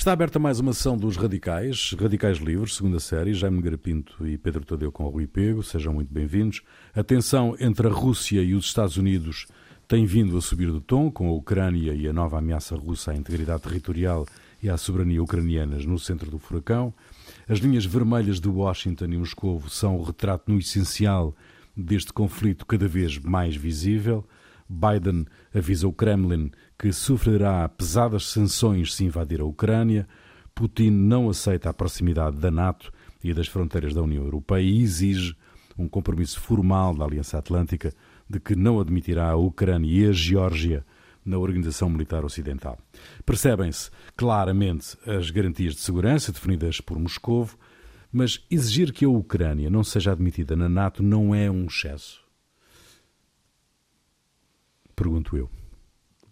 Está aberta mais uma sessão dos Radicais, Radicais Livres, segunda série, Jaime Garapinto e Pedro Tadeu com o Rui Pego, sejam muito bem-vindos. A tensão entre a Rússia e os Estados Unidos tem vindo a subir do tom, com a Ucrânia e a nova ameaça russa à integridade territorial e à soberania ucranianas no centro do furacão. As linhas vermelhas de Washington e Moscou são o retrato no essencial deste conflito cada vez mais visível. Biden avisa o Kremlin que sofrerá pesadas sanções se invadir a Ucrânia. Putin não aceita a proximidade da NATO e das fronteiras da União Europeia e exige um compromisso formal da Aliança Atlântica de que não admitirá a Ucrânia e a Geórgia na Organização Militar Ocidental. Percebem-se claramente as garantias de segurança definidas por Moscovo, mas exigir que a Ucrânia não seja admitida na NATO não é um excesso. Pergunto eu.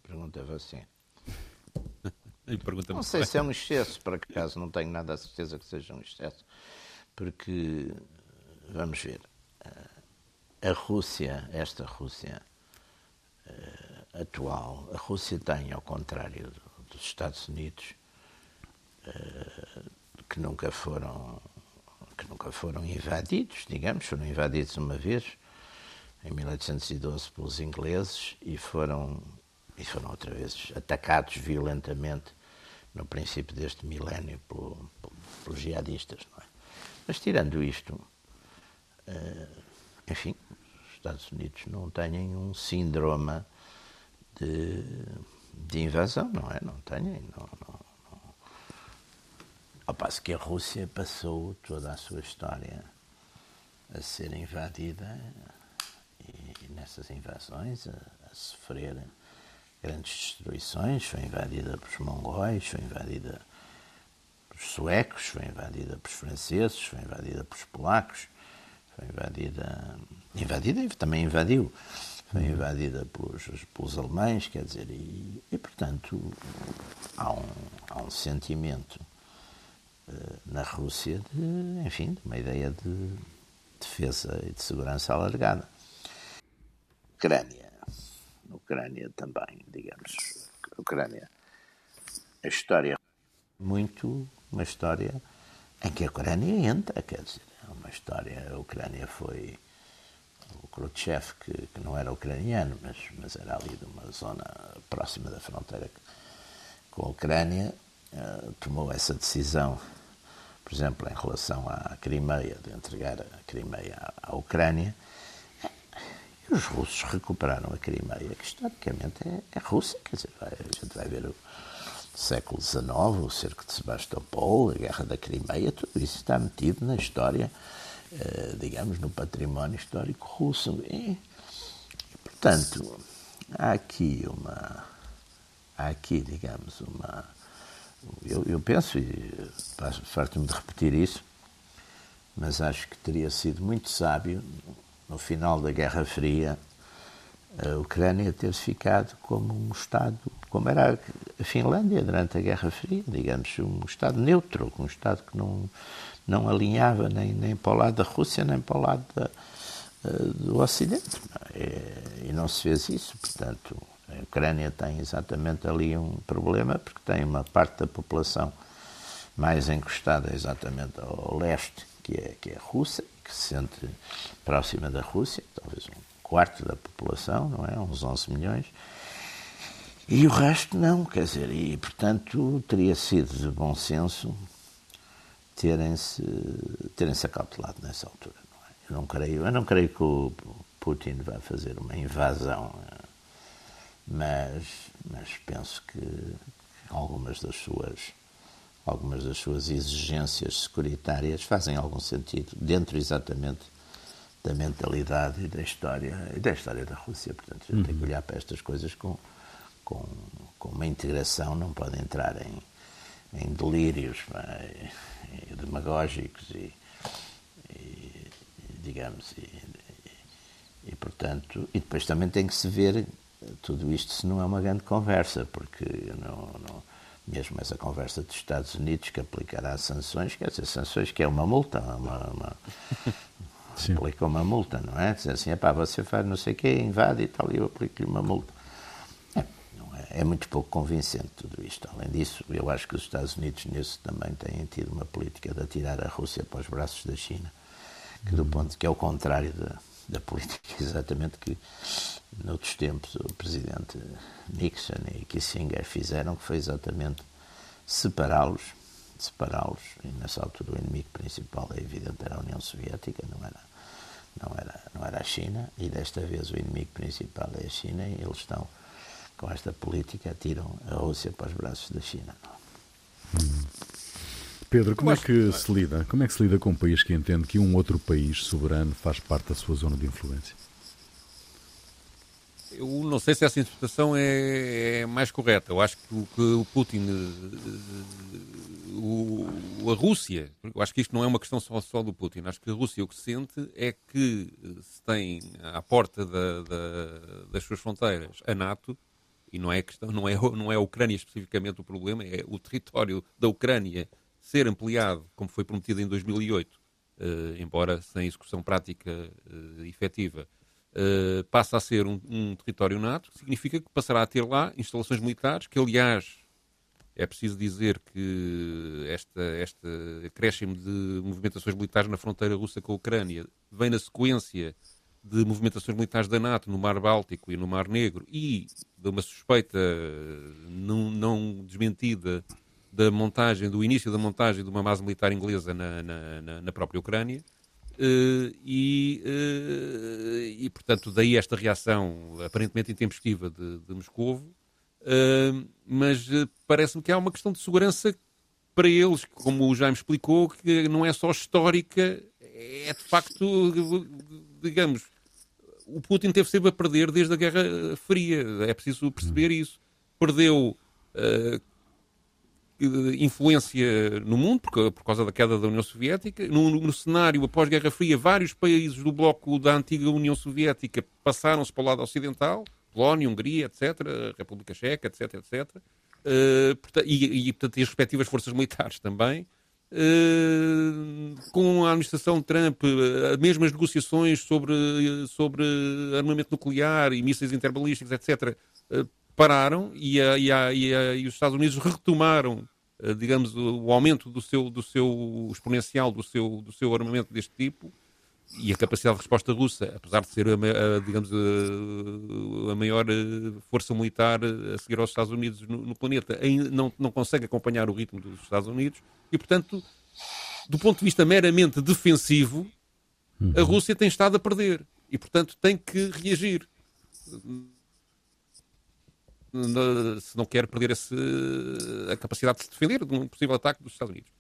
Pergunta você. não sei se é um excesso, por acaso, não tenho nada a certeza que seja um excesso, porque, vamos ver, a Rússia, esta Rússia uh, atual, a Rússia tem, ao contrário dos Estados Unidos, uh, que nunca foram que nunca foram invadidos, digamos, foram invadidos uma vez em 1812 pelos ingleses e foram e foram outra vez atacados violentamente no princípio deste milénio pelo, pelos jihadistas, é? Mas tirando isto, uh, enfim, os Estados Unidos não têm um síndrome de, de invasão, não é? Não têm, não, não, não. Ao passo que a Rússia passou toda a sua história a ser invadida e nessas invasões a, a sofrer grandes destruições, foi invadida pelos mongóis, foi invadida pelos suecos, foi invadida pelos franceses, foi invadida pelos polacos, foi invadida, invadida e também invadiu, foi invadida pelos, pelos alemães, quer dizer, e, e portanto há um, há um sentimento uh, na Rússia de, enfim, de uma ideia de defesa e de segurança alargada. Ucrânia, Ucrânia também, digamos, Ucrânia, a história muito uma história em que a Ucrânia entra, quer dizer, uma história. A Ucrânia foi o Khrushchev, que, que, não era ucraniano, mas, mas era ali de uma zona próxima da fronteira com a Ucrânia, uh, tomou essa decisão, por exemplo, em relação à Crimeia, de entregar a Crimeia à, à Ucrânia. Os russos recuperaram a Crimeia, que historicamente é, é Rússia, quer dizer, vai, a gente vai ver o século XIX, o cerco de Sebastopol, a guerra da Crimeia, tudo isso está metido na história, eh, digamos, no património histórico russo. E, portanto, há aqui uma. Há aqui, digamos, uma. Eu, eu penso, e farto-me de repetir isso, mas acho que teria sido muito sábio, no final da Guerra Fria, a Ucrânia ter ficado como um Estado, como era a Finlândia durante a Guerra Fria, digamos, um Estado neutro, um Estado que não, não alinhava nem, nem para o lado da Rússia, nem para o lado da, eh, do Ocidente. E, e não se fez isso, portanto, a Ucrânia tem exatamente ali um problema, porque tem uma parte da população mais encostada exatamente ao leste, que é, que é a Rússia, que se sente próxima da Rússia, talvez um quarto da população, não é? Uns 11 milhões. E o resto não, quer dizer, e portanto teria sido de bom senso terem-se terem -se acautelado nessa altura. Não é? Eu não creio, eu não creio que o Putin vá fazer uma invasão, mas, mas penso que algumas das suas algumas das suas exigências securitárias fazem algum sentido dentro exatamente da mentalidade e da história e da história da Rússia. Portanto, uhum. tem que olhar para estas coisas com, com, com uma integração, não pode entrar em, em delírios é, demagógicos e, e digamos, e, e, portanto, e depois também tem que se ver tudo isto se não é uma grande conversa, porque não, não, mesmo essa conversa dos Estados Unidos que aplicará sanções, quer dizer, sanções que é uma multa, uma, uma aplica uma multa, não é? Dizer assim, pá, você faz não sei o quê, invade e tal, e eu aplico-lhe uma multa. É, é, é muito pouco convincente tudo isto. Além disso, eu acho que os Estados Unidos nisso também têm tido uma política de atirar a Rússia para os braços da China, que do ponto que é o contrário da, da política exatamente que noutros tempos o presidente Nixon e Kissinger fizeram, que foi exatamente separá-los, separá-los, e nessa altura o inimigo principal é evidente era a União Soviética, não era, não era, não era a China, e desta vez o inimigo principal é a China e eles estão com esta política tiram a Rússia para os braços da China. Hum. Pedro, como é que se lida? Como é que se lida com um país que entende que um outro país soberano faz parte da sua zona de influência? Eu não sei se essa interpretação é, é mais correta. Eu acho que o, que o Putin, o, a Rússia, eu acho que isto não é uma questão só, só, do Putin. Acho que a Rússia o que sente é que se tem à porta da, da, das suas fronteiras a NATO, e não é, questão, não, é, não é a Ucrânia especificamente o problema, é o território da Ucrânia ser ampliado, como foi prometido em 2008, uh, eh, embora sem execução prática uh, efetiva, uh, passa a ser um, um, território NATO, significa que passará a ter lá instalações militares, que aliás é preciso dizer que esta, esta acréscimo de movimentações militares na fronteira russa com a Ucrânia vem na sequência de movimentações militares da NATO no Mar Báltico e no Mar Negro e de uma suspeita não, não desmentida da montagem, do início da montagem de uma base militar inglesa na, na, na própria Ucrânia. Uh, e, uh, e, portanto, daí esta reação aparentemente intempestiva de, de Moscovo. Uh, mas parece-me que há uma questão de segurança para eles, como o Jaime explicou, que não é só histórica, é de facto, digamos, o Putin teve sempre a perder desde a Guerra Fria. É preciso perceber isso. Perdeu influência no mundo, por, por causa da queda da União Soviética. No, no cenário após Guerra Fria, vários países do bloco da antiga União Soviética passaram-se para o lado ocidental, Polónia, Hungria, etc., República Checa, etc., etc., uh, e, e, portanto, as respectivas forças militares também. Uh, com a administração Trump, uh, mesmas negociações sobre, sobre armamento nuclear e mísseis interbalísticos, etc., uh, pararam e, a, e, a, e, a, e os Estados Unidos retomaram, uh, digamos, o, aumento do seu, do seu exponencial do seu, do seu armamento deste tipo e a capacidade de resposta russa, apesar de ser, a, a digamos, a, a, maior eh, força militar eh, a seguir aos Estados Unidos no, no, planeta, ainda não, não consegue acompanhar o ritmo dos Estados Unidos e, portanto, do ponto de vista meramente defensivo, a uhum. Rússia tem estado a perder e, portanto, tem que reagir se não quer perder esse, a capacidade de se defender de um possível ataque dos Estados Unidos.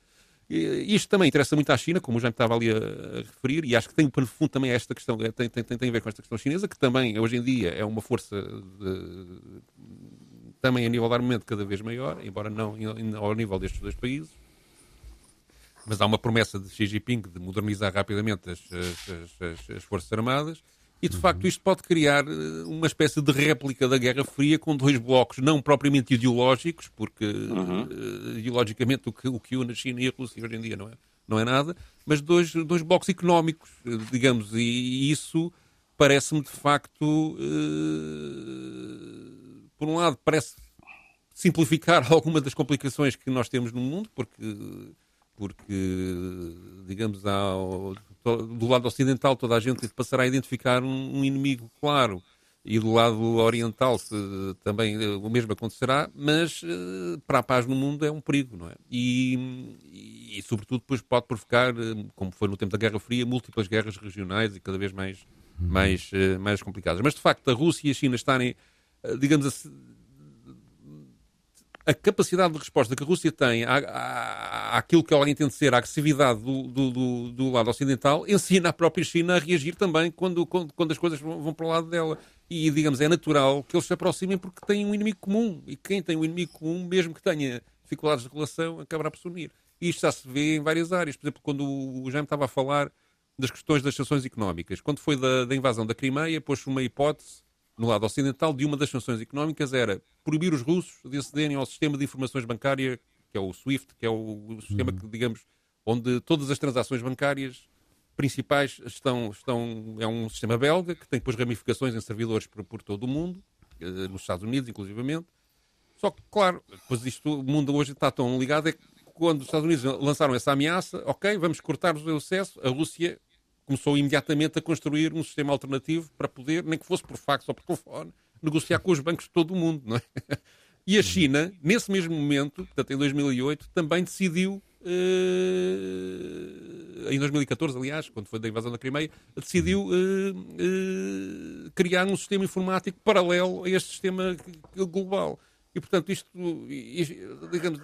E isto também interessa muito à China, como o Jaime estava ali a, referir, e acho que tem, no fundo, também esta questão, é, tem, tem, tem a ver com esta questão chinesa, que também, hoje em dia, é uma força de, também a nível de armamento cada vez maior, embora não ao nível destes dois países. Mas há uma promessa de Xi Jinping de modernizar rapidamente as, as, as, as Forças Armadas e de uhum. facto isto pode criar eh, uma espécie de réplica da Guerra Fria com dois blocos não propriamente ideológicos, porque uhum. uh, ideologicamente o que, o que une a China e a Rússia hoje em dia não é, não é nada, mas dois, dois blocos económicos, eh, digamos, e, e isso parece-me de facto, uh, por um lado, parece simplificar alguma das complicações que nós temos no mundo, porque, porque digamos, há do lado ocidental toda a gente passará a identificar um, um inimigo claro e do lado oriental se, também eh, o mesmo acontecerá, mas uh, para a paz no mundo é um perigo, não é? E, e, e, sobretudo depois pode provocar, eh, como foi no tempo da Guerra Fria, múltiplas guerras regionais e cada vez mais, uhum. mais, mais complicadas. Mas de facto a Rússia e a China estarem, digamos assim, a capacidade de resposta que a Rússia tem àquilo que ela entende ser a agressividade do, do, do, do, lado ocidental ensina a própria China a reagir também quando, quando, quando as coisas vão, para o lado dela. E, digamos, é natural que eles se aproximem porque têm um inimigo comum. E quem tem um inimigo comum, mesmo que tenha dificuldades de relação, acabará por se unir. E isto já se vê em várias áreas. Por exemplo, quando o Jaime estava a falar das questões das sanções económicas. Quando foi da, da invasão da Crimeia, pôs uma hipótese no lado ocidental, de uma das sanções económicas era proibir os russos de acederem ao sistema de informações bancária, que é o SWIFT, que é o, sistema que, digamos, onde todas as transações bancárias principais estão, estão. É um sistema belga que tem depois ramificações em servidores por, por todo o mundo, eh, nos Estados Unidos, inclusivamente. Só que, claro, depois isto, o mundo hoje está tão ligado, é que quando os Estados Unidos lançaram essa ameaça, ok, vamos cortar o acesso, a Rússia começou imediatamente a construir um sistema alternativo para poder, nem que fosse por fax ou por telefone, negociar com os bancos de todo o mundo, não é? E a China, nesse mesmo momento, portanto em 2008, também decidiu, eh, em 2014, aliás, quando foi da invasão da Crimeia, decidiu eh, eh, criar um sistema informático paralelo a este sistema global. E, portanto, isto, digamos,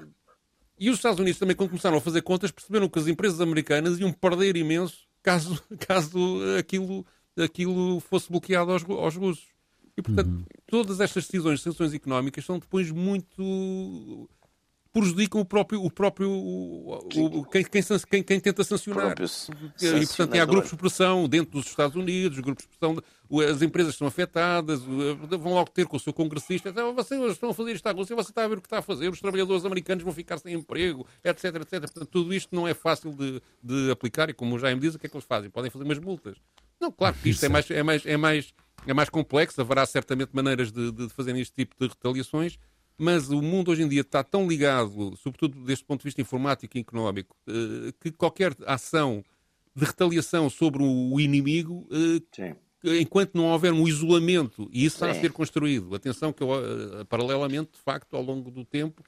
e os Estados Unidos também, quando começaram a fazer contas, perceberam que as empresas americanas iam perder imenso caso, caso aquilo, aquilo fosse bloqueado aos, aos russos. E, portanto, uhum. todas estas decisões, sanções económicas, são depois muito prejudicam o próprio, o próprio o, o, quem, quem, quem, quem, tenta sancionar. E, portanto, há grupos de pressão dentro dos Estados Unidos, grupos de pressão, as empresas são afetadas, vão logo ter com o seu congressista, então, vocês estão a fazer isto à Rússia, você está a ver o que está a fazer, os trabalhadores americanos vão ficar sem emprego, etc, etc. Portanto, tudo isto não é fácil de, de aplicar e, como o Jaime diz, o que é que eles fazem? Podem fazer umas multas. Não, claro que isto é mais, é mais, é mais, é mais complexo, haverá certamente maneiras de, de fazer este tipo de retaliações, mas o mundo hoje em dia está tão ligado, sobretudo deste ponto de vista informático e económico, eh, que qualquer ação de retaliação sobre o inimigo, eh, enquanto não houver um isolamento, e isso está a ser construído, atenção que eh, paralelamente, de facto, ao longo do tempo,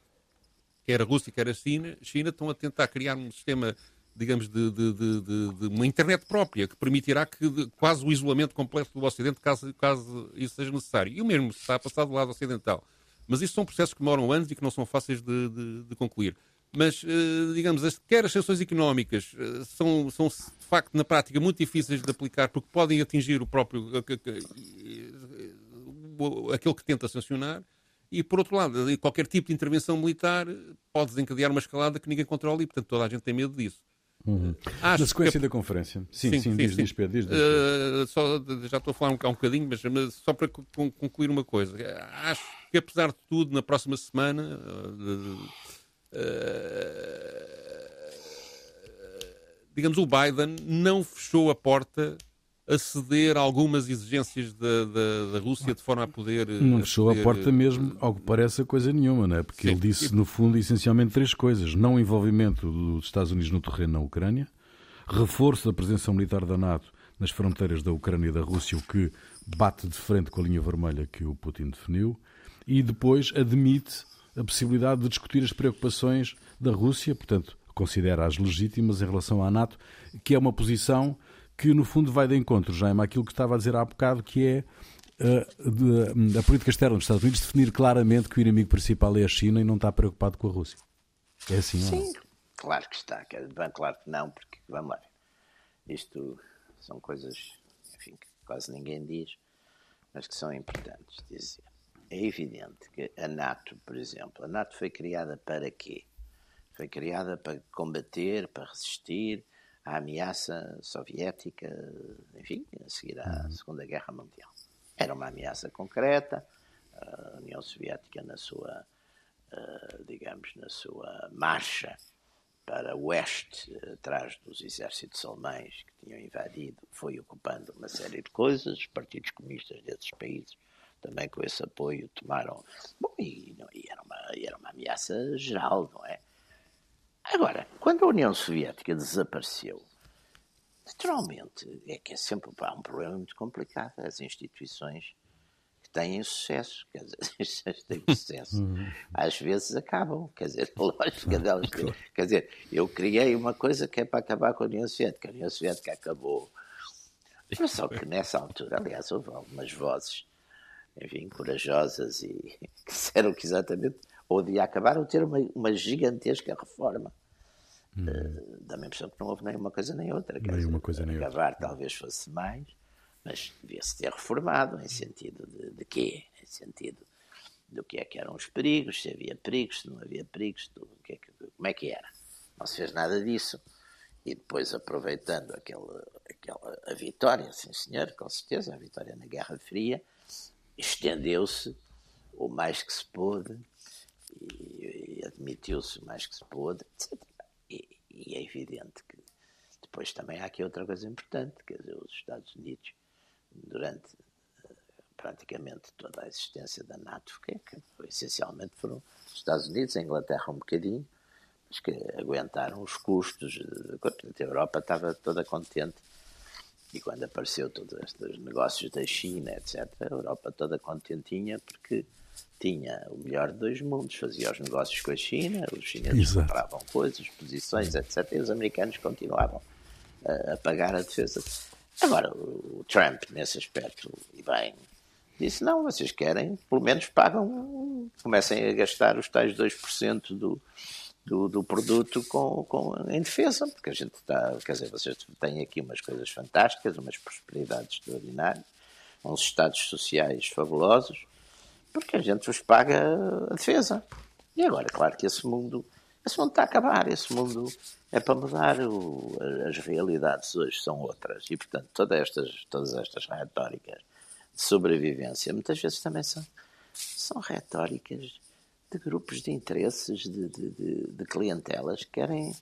quer a Rússia, quer a China, China estão a tentar criar um sistema digamos, de, de, de, de, uma internet própria, que permitirá que quase o isolamento completo do Ocidente, caso, caso isso seja necessário. E o mesmo se está a passar do lado ocidental. Mas isso são processos que demoram anos e que não são fáceis de, de, de concluir. Mas, uh, digamos, as, quer as sanções económicas uh, são, são, de facto, na prática, muito difíceis de aplicar porque podem atingir o próprio. Uh, aquele que tenta sancionar. E, por outro lado, qualquer tipo de intervenção militar pode desencadear uma escalada que ninguém controla e, portanto, toda a gente tem medo disso. Uhum. Na sequência que... da conferência. Sim, sim, sim, diz, sim. diz, Pedro. Diz, diz, uh, só, já estou a falar um, um bocadinho, mas, mas só para concluir uma coisa. Acho que, apesar de tudo, na próxima semana. Uh, uh, digamos, o Biden não fechou a porta a ceder a algumas exigências da, da, da, Rússia de forma a poder. Não fechou a, poder... a porta mesmo, ao que parece, a coisa nenhuma, não é? Porque Sim. ele disse, no fundo, essencialmente três coisas: não envolvimento dos Estados Unidos no terreno na Ucrânia, reforço da presença militar da NATO nas fronteiras da Ucrânia e da Rússia, o que bate de frente com a linha vermelha que o Putin definiu, e depois admite a possibilidade de discutir as preocupações da Rússia, portanto, considera-as legítimas em relação à NATO, que é uma posição que no fundo vai de encontro, Jaime, àquilo que estava a dizer há bocado, que é uh, de, a política externa dos Estados Unidos definir claramente que o inimigo principal é a China e não está preocupado com a Rússia. É assim, Sim, não? claro que está. Bem, claro que não, porque, vamos lá, isto são coisas, enfim, que quase ninguém diz, mas que são importantes dizer. É evidente que a NATO, por exemplo, a NATO foi criada para quê? Foi criada para combater, para resistir, à ameaça soviética, enfim, a seguir à uhum. Segunda Guerra Mundial. Era uma ameaça concreta, a União Soviética na sua, eh, digamos, na sua marcha para o oeste, atrás dos exércitos alemães que tinham invadido, foi ocupando uma série de coisas, os partidos comunistas desses países também com esse apoio tomaram. Bom, e, não, e era, uma, era uma ameaça geral, não é? Agora, quando a União Soviética desapareceu, naturalmente é que é sempre pá, um problema muito complicado. As instituições que têm sucesso, quer dizer, as instituições que têm sucesso, uhum. às vezes acabam. Quer dizer, a lógica delas. Quer dizer, eu criei uma coisa que é para acabar com a União Soviética. A União Soviética acabou. Mas só que nessa altura, aliás, houve algumas vozes, enfim, corajosas e disseram que exatamente ou devia acabar ou ter uma, uma gigantesca reforma. Hum. Uh, Dá-me a impressão que não houve nem uma coisa nem outra. Nem dizer, uma coisa nem acabar outra. talvez fosse mais, mas devia-se ter reformado em sentido de, de quê? Em sentido do que é que eram os perigos, se havia perigos, se não havia perigos, do, que é que, como é que era. Não se fez nada disso. E depois, aproveitando aquele, aquela, a vitória, sim senhor, com certeza, a vitória na Guerra Fria, estendeu-se o mais que se pôde e, admitiu-se o mais que se pôde, etc. E, e, é evidente que depois também há aqui outra coisa importante, quer dizer, os Estados Unidos, durante praticamente toda a existência da NATO, que, que essencialmente foram os Estados Unidos, a Inglaterra um bocadinho, mas que aguentaram os custos. A Europa estava toda contente. E quando apareceu todos estes negócios da China, etc., a Europa toda contentinha porque tinha o melhor de dois mundos, fazia os negócios com a China, os chineses Exato. compravam coisas, posições, etc., e os americanos continuavam a, a pagar a defesa. Agora, o Trump, nesse aspecto, e bem, disse: não, vocês querem, pelo menos pagam, comecem a gastar os tais 2% do, do, do produto com, com, em defesa, porque a gente está, quer dizer, vocês têm aqui umas coisas fantásticas, umas prosperidades extraordinárias, uns estados sociais fabulosos, porque a gente vos paga a defesa. E agora, claro que esse mundo, esse mundo está a acabar, esse mundo é para mudar, o, as realidades hoje são outras, e portanto todas estas, todas estas retóricas de sobrevivência muitas vezes também são, são retóricas de grupos de interesses, de, de, de, de clientelas que querem,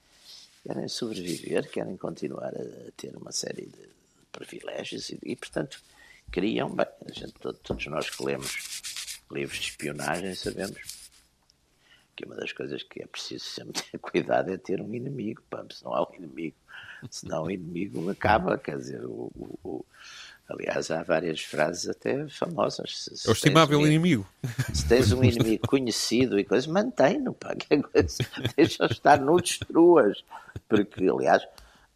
querem sobreviver, querem continuar a, ter uma série de privilégios e, e portanto, criam. Bem, gente, todos nós que lemos livros de espionagem sabemos que uma das coisas que é preciso sempre ter cuidado é ter um inimigo, pá, se não há um inimigo, senão o inimigo acaba, quer dizer, o, o, Aliás, há várias frases até famosas. Se, é o estimável um, inimigo. Se tens um inimigo conhecido e coisas, mantém-no, pá. Que é coisa, deixa estar, não destruas. Porque, aliás,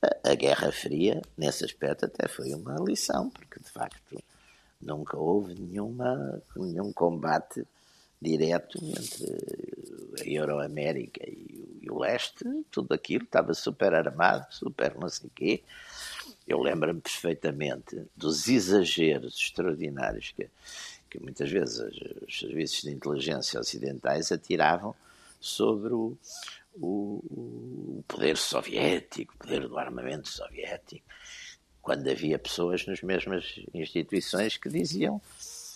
a, a, Guerra Fria, nesse aspecto, até foi uma lição, porque, de facto, nunca houve nenhuma, nenhum combate direto entre a Euroamérica e, e o leste. Tudo aquilo estava super armado, super não sei o quê eu lembro-me perfeitamente dos exageros extraordinários que, que muitas vezes os serviços de inteligência ocidentais atiravam sobre o, o, o poder soviético, o poder do armamento soviético, quando havia pessoas nas mesmas instituições que diziam,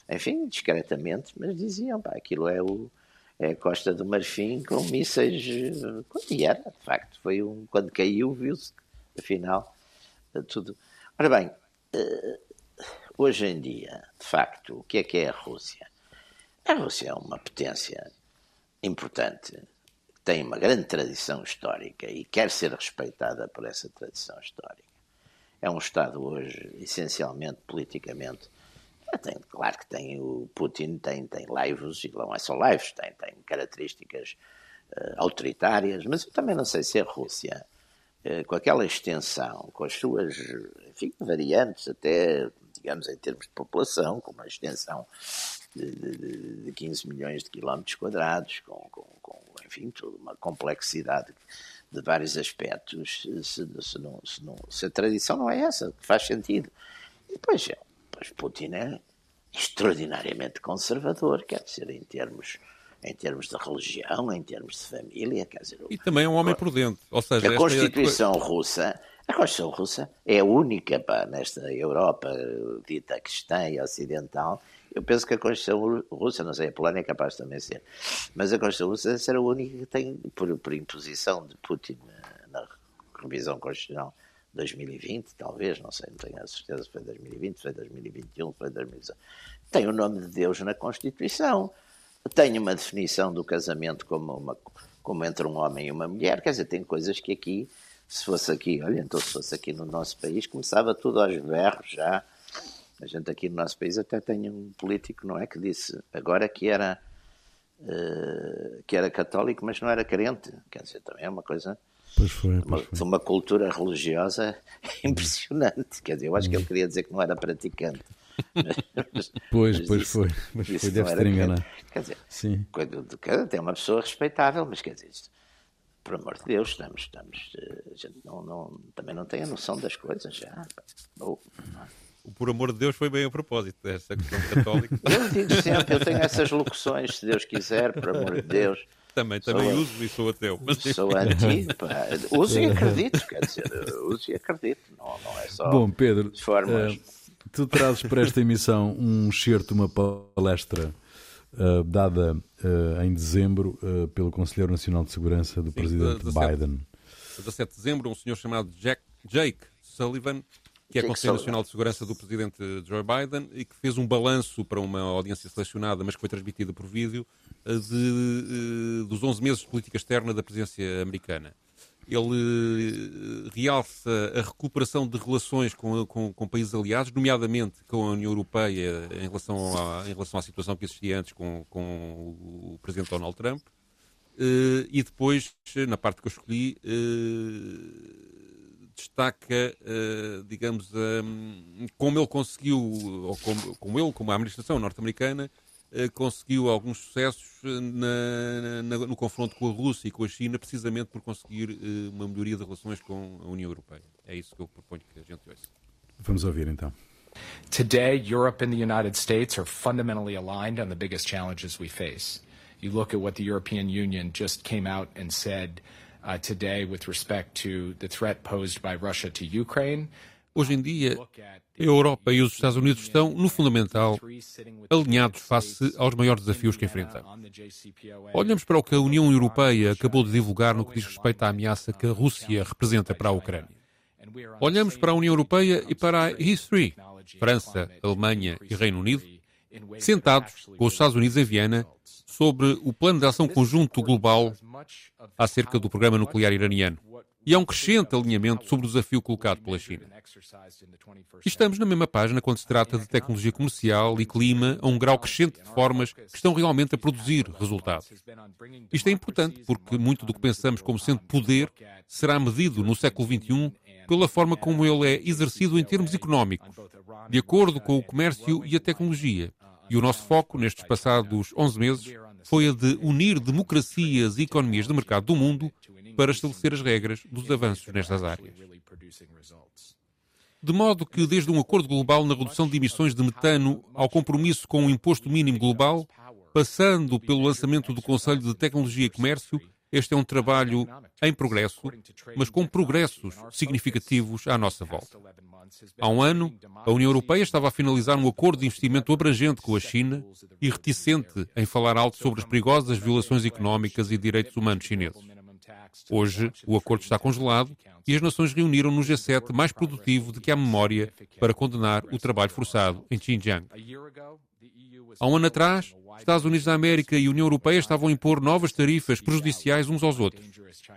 enfim, discretamente, mas diziam, pá, aquilo é o é a Costa do Marfim com mísseis, quando era, de facto, foi um, quando caiu, viu-se, afinal, tudo. Ora bem, eh, hoje em dia, de facto, o que é que é a Rússia? A Rússia é uma potência importante, tem uma grande tradição histórica e quer ser respeitada por essa tradição histórica. É um Estado hoje, essencialmente, politicamente, tem, claro que tem o Putin, tem, tem laivos, e não é só laivos, tem, tem características uh, autoritárias, mas eu também não sei se a Rússia com aquela extensão, com as suas enfim, variantes, até, digamos, em termos de população, com uma extensão de, de, de 15 milhões de quilómetros quadrados, com, com, com, enfim, toda uma complexidade de vários aspectos, se, se, não, se, não, se a tradição não é essa, faz sentido. E depois, depois Putin é extraordinariamente conservador, quer dizer, em termos em termos de religião, em termos de família, quer dizer... E também é um homem prudente, ou seja... A Constituição é... russa, a Constituição russa é a única, pá, nesta Europa dita cristã e ocidental, eu penso que a Constituição russa, não sei, a Polónia é capaz de também ser, mas a Constituição russa será a única que tem, por, por imposição de Putin na revisão constitucional 2020, talvez, não sei, não tenho a certeza se foi 2020, se foi 2021, se foi 2019, tem o nome de Deus na Constituição tem uma definição do casamento como, uma, como entre um homem e uma mulher, quer dizer, tem coisas que aqui, se fosse aqui, olha, então se fosse aqui no nosso país, começava tudo aos berros já. A gente aqui no nosso país até tem um político, não é, que disse agora que era uh, que era católico, mas não era crente. Quer dizer, também é uma coisa Pois foi, pois uma, foi. uma cultura religiosa impressionante. Quer dizer, eu acho que ele queria dizer que não era praticante. Pois, mas pois isso, foi. Mas foi, deve ter enganado. Quer dizer, Sim. tem uma pessoa respeitável, mas quer dizer, isto, por amor de Deus, estamos, estamos, eh, a gente não, não, também não tem a noção das coisas já. o por amor de Deus foi bem a propósito dessa questão católica. eu digo sempre, eu tenho essas locuções, se Deus quiser, por amor de Deus. Também, também sou uso e sou ateu. Mas... Sou antigo, pá. Uso e acredito, quer dizer, uso e acredito, não, não é só Bom, Pedro, formas. Uh Tu trazes para esta emissão um excerto, uma palestra uh, dada uh, em dezembro uh, pelo Conselheiro Nacional de Segurança do Sim, Presidente 17, Biden. 17 de dezembro, um senhor chamado Jack, Jake Sullivan que é Conselho Nacional de Segurança do Presidente Joe Biden e que fez um balanço para uma audiência selecionada, mas que foi transmitida por vídeo, de, de, dos 11 meses de política externa da presidência americana ele realça a recuperação de relações com, com, com, países aliados, nomeadamente com a União Europeia em relação à, em relação à situação que existia antes com, com o presidente Donald Trump. Uh, e depois, na parte que eu escolhi, uh, destaca, uh, digamos, como ele conseguiu, ou como, como ele, como a administração norte-americana, eh, conseguiu alguns sucessos eh, na, na, no confronto com a Rússia e com a China, precisamente por conseguir uh, uma melhoria de relações com a União Europeia. É isso que eu proponho que a gente ouça. Vamos ouvir então. Today, Europe and the United States are fundamentally aligned on the biggest challenges we face. You look at what the European Union just came out and said uh, today with respect to the threat posed by Russia to Ukraine. Hoje em dia, a Europa e os Estados Unidos estão, no fundamental, alinhados face aos maiores desafios que enfrentam. Olhamos para o que a União Europeia acabou de divulgar no que diz respeito à ameaça que a Rússia representa para a Ucrânia. Olhamos para a União Europeia e para a History, França, Alemanha e Reino Unido, sentados com os Estados Unidos em Viena sobre o plano de ação conjunto global acerca do programa nuclear iraniano e há um crescente alinhamento sobre o desafio colocado pela China. E estamos na mesma página quando se trata de tecnologia comercial e clima a um grau crescente de formas que estão realmente a produzir resultados. Isto é importante porque muito do que pensamos como sendo poder será medido no século XXI pela forma como ele é exercido em termos económicos, de acordo com o comércio e a tecnologia. E o nosso foco nestes passados 11 meses foi a de unir democracias e economias de mercado do mundo para estabelecer as regras dos avanços nestas áreas. De modo que, desde um acordo global na redução de emissões de metano ao compromisso com um imposto mínimo global, passando pelo lançamento do Conselho de Tecnologia e Comércio, este é um trabalho em progresso, mas com progressos significativos à nossa volta. Há um ano, a União Europeia estava a finalizar um acordo de investimento abrangente com a China e reticente em falar alto sobre as perigosas violações económicas e direitos humanos chineses. Hoje, o acordo está congelado e as nações reuniram no G7 mais produtivo de que há memória para condenar o trabalho forçado em Xinjiang. Há um ano atrás, Estados Unidos da América e União Europeia estavam a impor novas tarifas prejudiciais uns aos outros.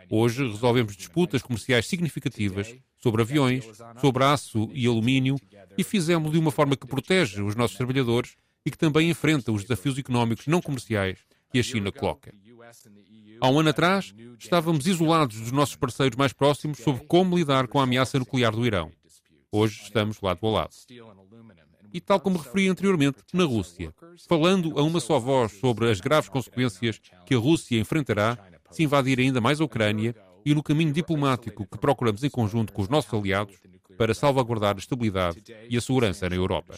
Hoje resolvemos disputas comerciais significativas sobre aviões, sobre aço e alumínio e fizemos de uma forma que protege os nossos trabalhadores e que também enfrenta os desafios económicos não comerciais que a China coloca. Há um ano atrás, estávamos isolados dos nossos parceiros mais próximos sobre como lidar com a ameaça nuclear do Irão. Hoje estamos lado a lado. E tal como referi anteriormente, na Rússia, falando a uma só voz sobre as graves consequências que a Rússia enfrentará se invadir ainda mais a Ucrânia e no caminho diplomático que procuramos em conjunto com os nossos aliados para salvaguardar a estabilidade e a segurança na Europa.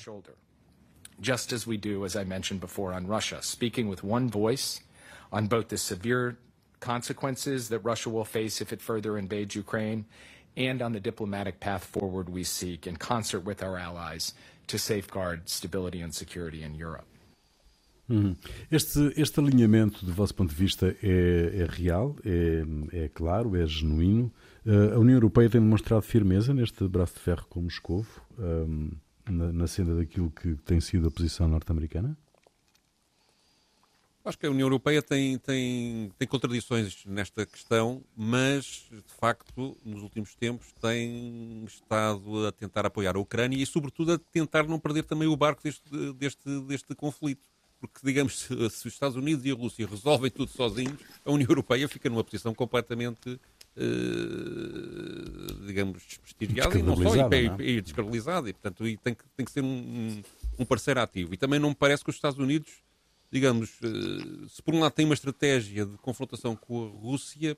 Just as we do, as I mentioned before, on Russia, speaking with one voice on both the severe consequences that Russia will face if it further invades Ukraine and on the diplomatic path forward we seek in concert with our allies to safeguard stability and security in Europe. Uhum. Este, este alinhamento, do vosso ponto de vista, é, é real, é, é, claro, é genuíno. Uh, a União Europeia tem demonstrado firmeza neste braço de ferro com Moscou, um, na, na senda daquilo que tem sido a posição norte-americana? Acho que a União Europeia tem, tem, tem contradições nesta questão, mas, de facto, nos últimos tempos tem estado a tentar apoiar a Ucrânia e, sobretudo, a tentar não perder também o barco deste, deste, deste conflito. Porque, digamos, se, os Estados Unidos e a Rússia resolvem tudo sozinhos, a União Europeia fica numa posição completamente Uh, digamos, desprestigiada e não só, e, não? e, e descredibilizada, e portanto e tem, que, tem que ser um, um, parceiro ativo. E também não me parece que os Estados Unidos digamos, eh, se por um lado tem uma estratégia de confrontação com a Rússia,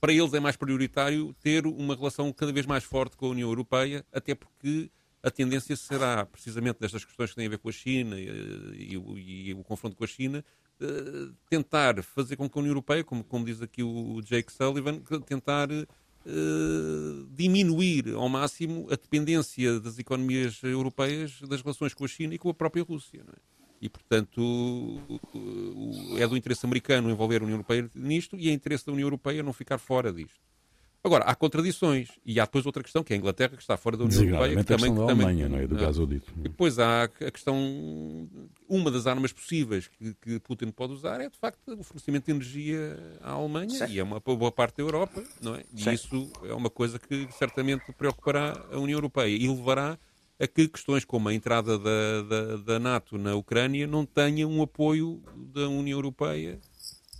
para eles é mais prioritário ter uma relação cada vez mais forte com a União Europeia, até porque a tendência será, precisamente destas questões que têm a ver com a China e, e, e o confronto com a China, uh, tentar fazer com que a União Europeia, como, como diz aqui o Jake Sullivan, tentar diminuir ao máximo a dependência das economias europeias das relações com a China e com a própria Rússia. Não é? E, portanto, é do interesse americano envolver a União Europeia nisto e é interesse da União Europeia não ficar fora disto. Agora, há contradições. E há depois outra questão, que é a Inglaterra, que está fora da União Europeia. Que a também, questão da a Alemanha, que. Que também, a Alemanha, não é? Do gasodito. E depois há a questão. Uma das armas possíveis que, que Putin pode usar é, de facto, o fornecimento de energia à Alemanha Sim. e é uma boa parte da Europa, não é? Sim. E isso é uma coisa que certamente preocupará a União Europeia e levará a que questões como a entrada da, da, da NATO na Ucrânia não tenham um apoio da União Europeia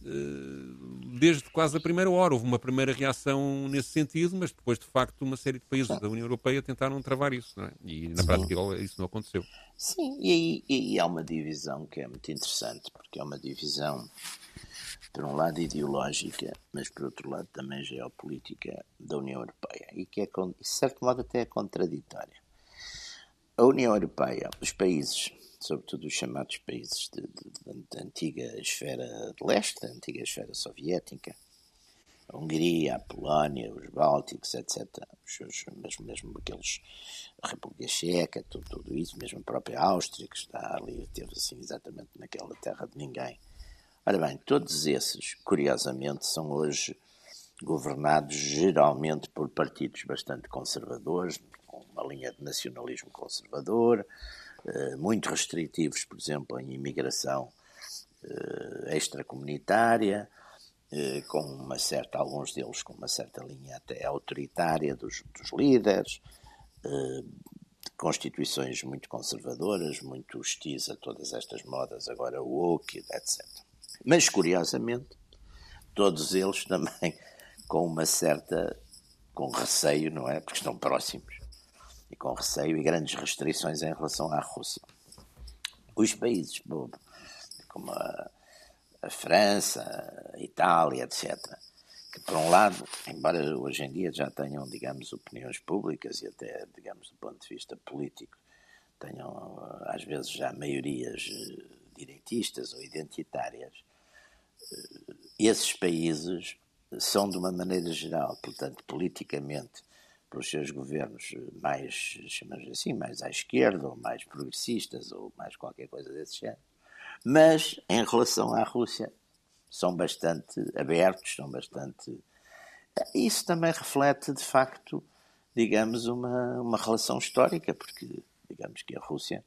eh, desde quase a primeira hora. Houve uma primeira reação nesse sentido, mas depois, de facto, uma série de países da União Europeia tentaram travar isso. É? E, na prática, isso não aconteceu. Sim, e aí, e aí há uma divisão que é muito interessante, porque é uma divisão, por um lado, ideológica, mas por outro lado também geopolítica da União Europeia, e que é, de certo modo, até é contraditória. A União Europeia, os países, sobretudo os chamados países da antiga esfera de leste, da antiga esfera soviética, a Hungria, a Polónia, os Bálticos, etc. Os, mesmo, mesmo aqueles, a República Checa, tudo, tudo isso, mesmo a própria Áustria, que está ali, teve assim exatamente naquela terra de ninguém. Ora bem, todos esses, curiosamente, são hoje governados geralmente por partidos bastante conservadores, com uma linha de nacionalismo conservador, eh, muito restritivos, por exemplo, em imigração eh, extracomunitária, eh, com uma certa, alguns deles com uma certa linha até autoritária dos, dos líderes, constituições muito conservadoras, muito hostis a todas estas modas, agora woke, etc. Mas, curiosamente, todos eles também com uma certa, com receio, não é? Porque estão próximos, e com receio e grandes restrições em relação à Rússia. Os países como a, a França, a Itália, etc., que por um lado, embora hoje em dia já tenham, digamos, opiniões públicas e até, digamos, do ponto de vista político, tenham às vezes já maiorias eh, direitistas ou identitárias, eh, esses países são, de uma maneira geral, portanto, politicamente, pelos seus governos eh, mais, chamamos assim, mais à esquerda, ou mais progressistas, ou mais qualquer coisa desse género. Mas, em relação à Rússia, são bastante abertos, são bastante. Isso também reflete, de facto, digamos, uma, uma relação histórica, porque, digamos que a Rússia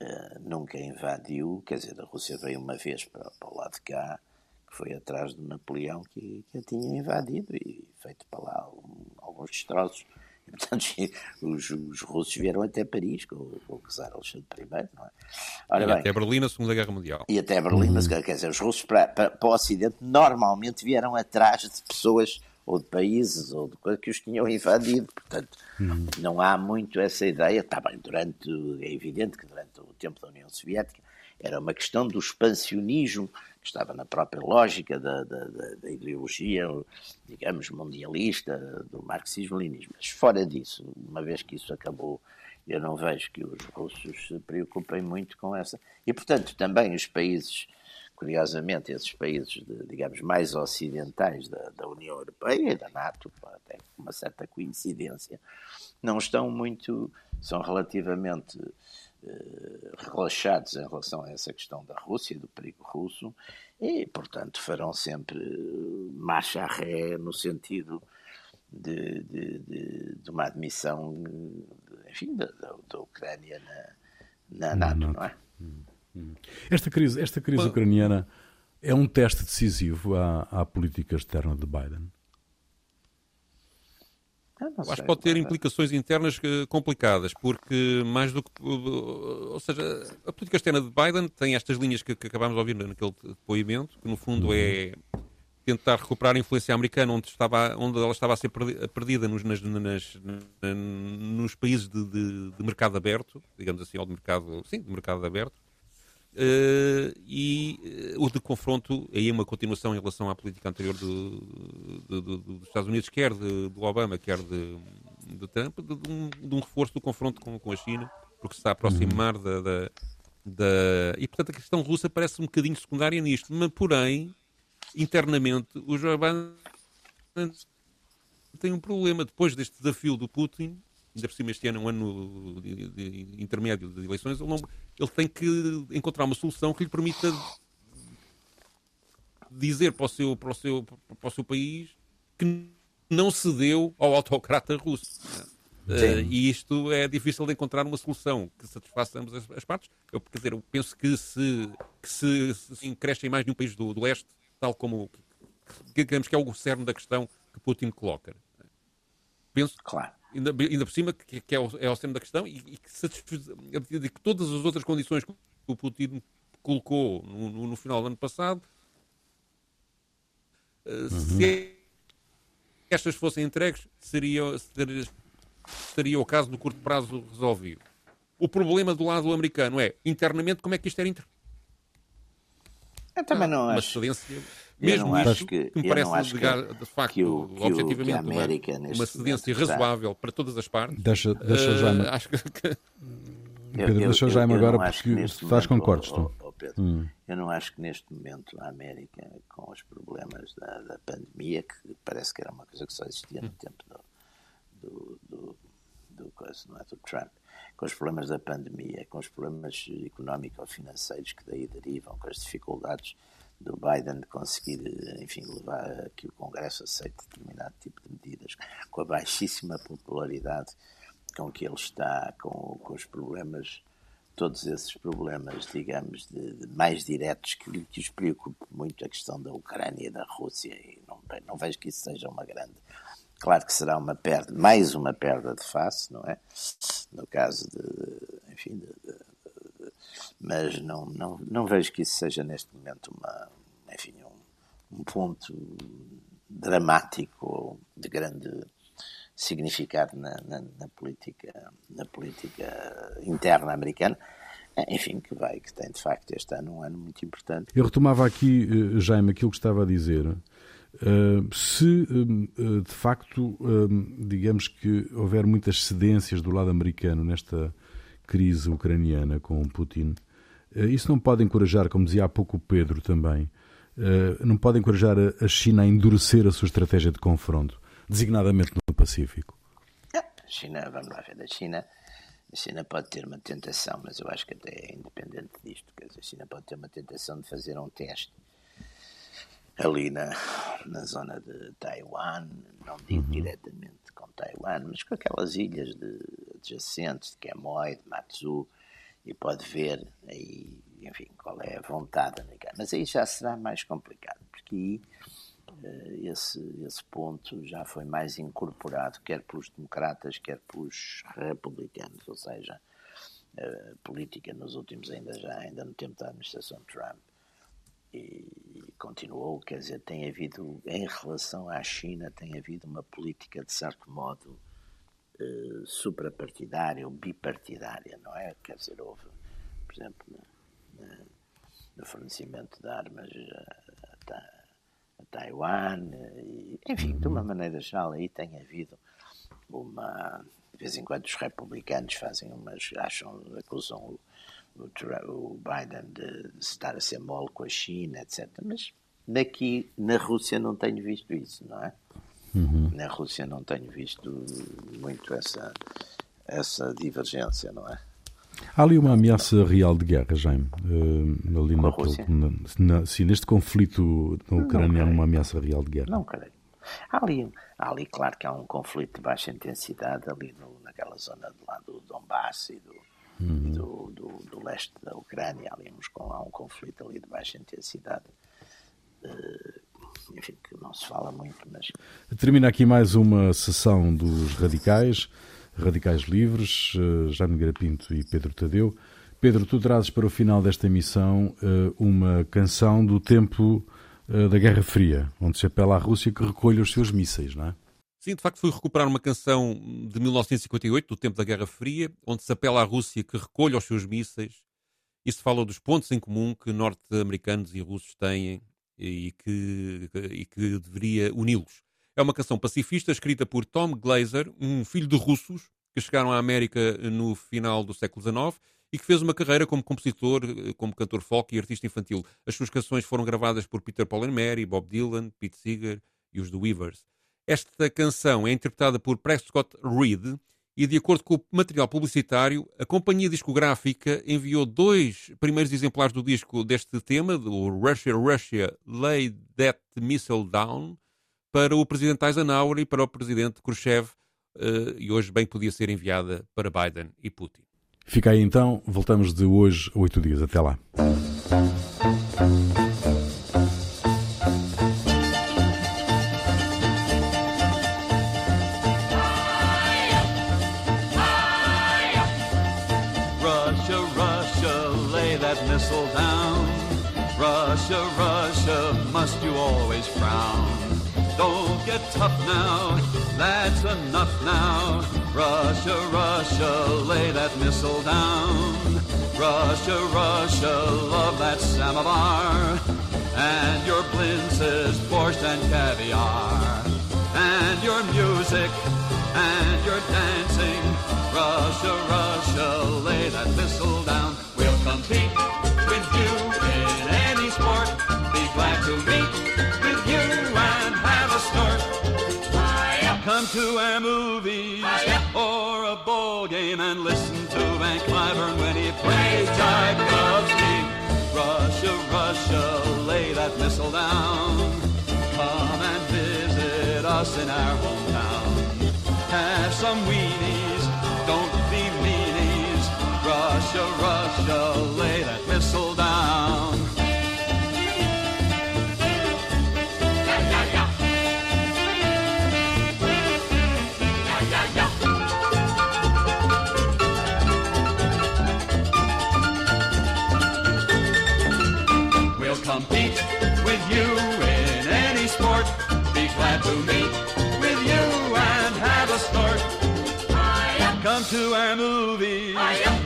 eh, nunca invadiu, quer dizer, a Rússia veio uma vez para, para o lado de cá, foi atrás do Napoleão que, que a tinha invadido e feito para lá um- alguns destroços. E, portanto, os, os russos vieram até Paris com, com o czar Alexandre I, não é? Ora E bem, até Berlim na Segunda Guerra Mundial. e até Berlim, mas quer dizer, os russos para, para, para o Ocidente normalmente vieram atrás de pessoas ou de países ou de coisas que os tinham invadido. Portanto, não há muito essa ideia. Está bem, durante, é evidente que durante o tempo da União Soviética era uma questão do expansionismo que estava na própria lógica da, da, da, ideologia, digamos, mundialista, do marxismo-leninismo. Mas fora disso, uma vez que isso acabou eu não vejo que os russos se preocupem muito com essa. E, portanto, também os países, curiosamente, esses países, digamos, mais ocidentais da, da União Europeia e da NATO, até uma certa coincidência, não estão muito, são relativamente relaxados em relação a essa questão da Rússia, do perigo russo, e, portanto, farão sempre eh, marcha a ré no sentido de, de, de, de uma admissão, enfim, da, da, da Ucrânia na, na NATO, não é? Esta crise, esta crise Bom- ucraniana é um teste decisivo à, à política externa de Biden. Eu Eu acho que pode ter implicações internas eh, complicadas, porque mais do que. Ou seja, a política externa de Biden tem estas linhas que, que acabámos de ouvir naquele depoimento, que no fundo é tentar recuperar a influência americana onde, estava, onde ela estava a ser perdi- perdida nos, nas- nas- na- nos países de, de- de mercado aberto, digamos assim, ou de mercado, sim, de mercado aberto. Eh, e eh, o de confronto, aí é uma continuação em relação à política anterior do- do- do- dos Estados Unidos, quer de, do Obama, quer de, de Trump, de, de um, de um reforço do confronto com, com a China, porque se está a aproximar da, da, da- E, portanto, a questão russa parece um bocadinho secundária nisto, mas, porém, internamente, o Joe Biden tem um problema. Depois deste desafio do Putin, ainda por cima este ano é um ano de, de intermédio de eleições, ele, não- ele tem que encontrar uma solução que lhe permita dizer para o seu, para o seu, para o seu país que não cedeu ao autocrata russo. Uh, e isto é difícil de encontrar uma solução que satisfaça ambas as, as partes. Eu, quer dizer, eu penso que se, que se, se crescem mais de um país do, do Oeste, tal como que, digamos que é o cerne da questão que Putin coloca. Penso, claro. Ainda, ainda por cima, que, que é, o, é o cerne da questão e, e que, satisfaz, que todas as outras condições que o Putin colocou no, no, no final do ano passado, uh, uhum. se estas fossem entregues, seria, seria, seria o caso no curto prazo resolvido. O problema do lado americano é, internamente, como é que isto era inter... Eu também não uma acho. Cedência, mesmo isto, que, que me parece de, de facto, que o, que objetivamente, o, América, uma, uma cedência razoável para todas as partes. Deixa, deixa já. Uh, acho que... Pedro, eu, deixa já agora porque estás com cortes, tu. Oh, oh Pedro, hum. Eu não acho que neste momento a América, com os problemas da, da pandemia, que parece que era uma coisa que só existia no hum. tempo do, do, do, do, coisa, não é, do Trump, com os problemas da pandemia, com os problemas económico-financeiros que daí derivam, com as dificuldades do Biden de conseguir, enfim, levar a que o Congresso aceite determinado tipo de medidas, com a baixíssima popularidade com que ele está, com, com os problemas, todos esses problemas, digamos, de, de mais diretos que, que os preocupe muito a questão da Ucrânia e da Rússia, e não, não vejo que isso seja uma grande Claro que será uma perda, mais uma perda de face, não é? No caso de, enfim, de, de, mas não, não, não vejo que isso seja neste momento uma, enfim, um, um ponto dramático ou de grande significado na, na, na, política, na política interna americana. Enfim, que vai, que tem de facto este ano um ano muito importante. Eu retomava aqui, eh, Jaime, aquilo que estava a dizer Uh, se uh, de facto, digamos que houver muitas cedências do lado americano nesta crise ucraniana com Putin, isso não pode encorajar, como dizia há pouco o Pedro também, não pode encorajar a China a endurecer a sua estratégia de confronto, designadamente no Pacífico? A China, vamos lá ver, a China, a China pode ter uma tentação, mas eu acho que até é independente disto, quer dizer, a China pode ter uma tentação de fazer um teste ali na, na zona de Taiwan, não digo uhum. diretamente com Taiwan, mas com aquelas ilhas de, adjacentes de Quemoy, de Matsu, e pode ver aí, enfim, qual é a vontade americana. Mas aí já será mais complicado, porque aí uh, esse, esse ponto já foi mais incorporado, quer pelos democratas, quer pelos republicanos, ou seja, a política nos últimos, ainda já, ainda no tempo da administração Trump, e continuou, quer dizer, tem havido, em relação à China, tem havido uma política, de certo modo, eh, suprapartidária ou bipartidária, não é? Quer dizer, houve, por exemplo, no, fornecimento de armas a, a, a Taiwan, e, enfim, de uma maneira geral, aí tem havido uma. De vez em quando os republicanos fazem umas. acham, acusam o, Biden de, estar a ser mole com a China, etc. Mas daqui na Rússia não tenho visto isso, não é? Uhum. Na Rússia não tenho visto muito essa, essa divergência, não é? Há ali uma ameaça real de guerra, Jaime. Uh, ali na, na, na, sim, neste conflito na Ucrânia há uma ameaça real de guerra. Não creio. Há ali, há ali, claro que há um conflito de baixa intensidade ali no, naquela zona do lado do Donbass e do, uhum. do, do, do, leste da Ucrânia. Ali há um conflito ali de baixa intensidade. Uh, enfim, que não se fala muito, mas... Termina aqui mais uma sessão dos radicais, radicais livres, uh, Jaime Grapinto e Pedro Tadeu. Pedro, tu trazes para o final desta emissão uh, uma canção do tempo da Guerra Fria, onde se apela à Rússia que recolha os seus mísseis, não é? Sim, de facto fui recuperar uma canção de 1958, do tempo da Guerra Fria, onde se apela à Rússia que recolha os seus mísseis. Isso fala dos pontos em comum que norte-americanos e russos têm e que, e que deveria uni-los. É uma canção pacifista escrita por Tom Glazer, um filho de russos que chegaram à América no final do século XIX e que fez uma carreira como compositor, como cantor folk e artista infantil. As suas canções foram gravadas por Peter Paul and Mary, Bob Dylan, Pete Seeger e os The Weavers. Esta canção é interpretada por Prescott Reed e, de acordo com o material publicitário, a companhia discográfica enviou dois primeiros exemplares do disco deste tema, do Russia, Russia, Lay That Missile Down, para o presidente Eisenhower e para o presidente Khrushchev, uh, e hoje bem podia ser enviada para Biden e Putin. Fica aí então, voltamos de hoje a oito dias. Até lá. Tough now, that's enough now. Russia, Russia, lay that missile down. Russia, Russia, love that samovar. And your blintzes, borscht and caviar. And your music, and your dancing. Russia, Russia, lay that missile down. We'll compete with you in any sport. Be glad to meet to our movies or a ball game and listen to Van Cliburn when he plays Tchaikovsky. Russia, Russia, lay that missile down. Come and visit us in our hometown. Have some weenies, to our movies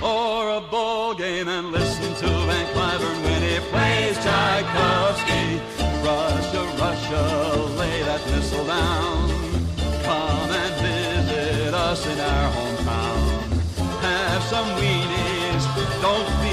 or a ball game and listen to Van Cliburn when he plays Tchaikovsky. Russia, Russia, lay that missile down. Come and visit us in our hometown. Have some weenies, don't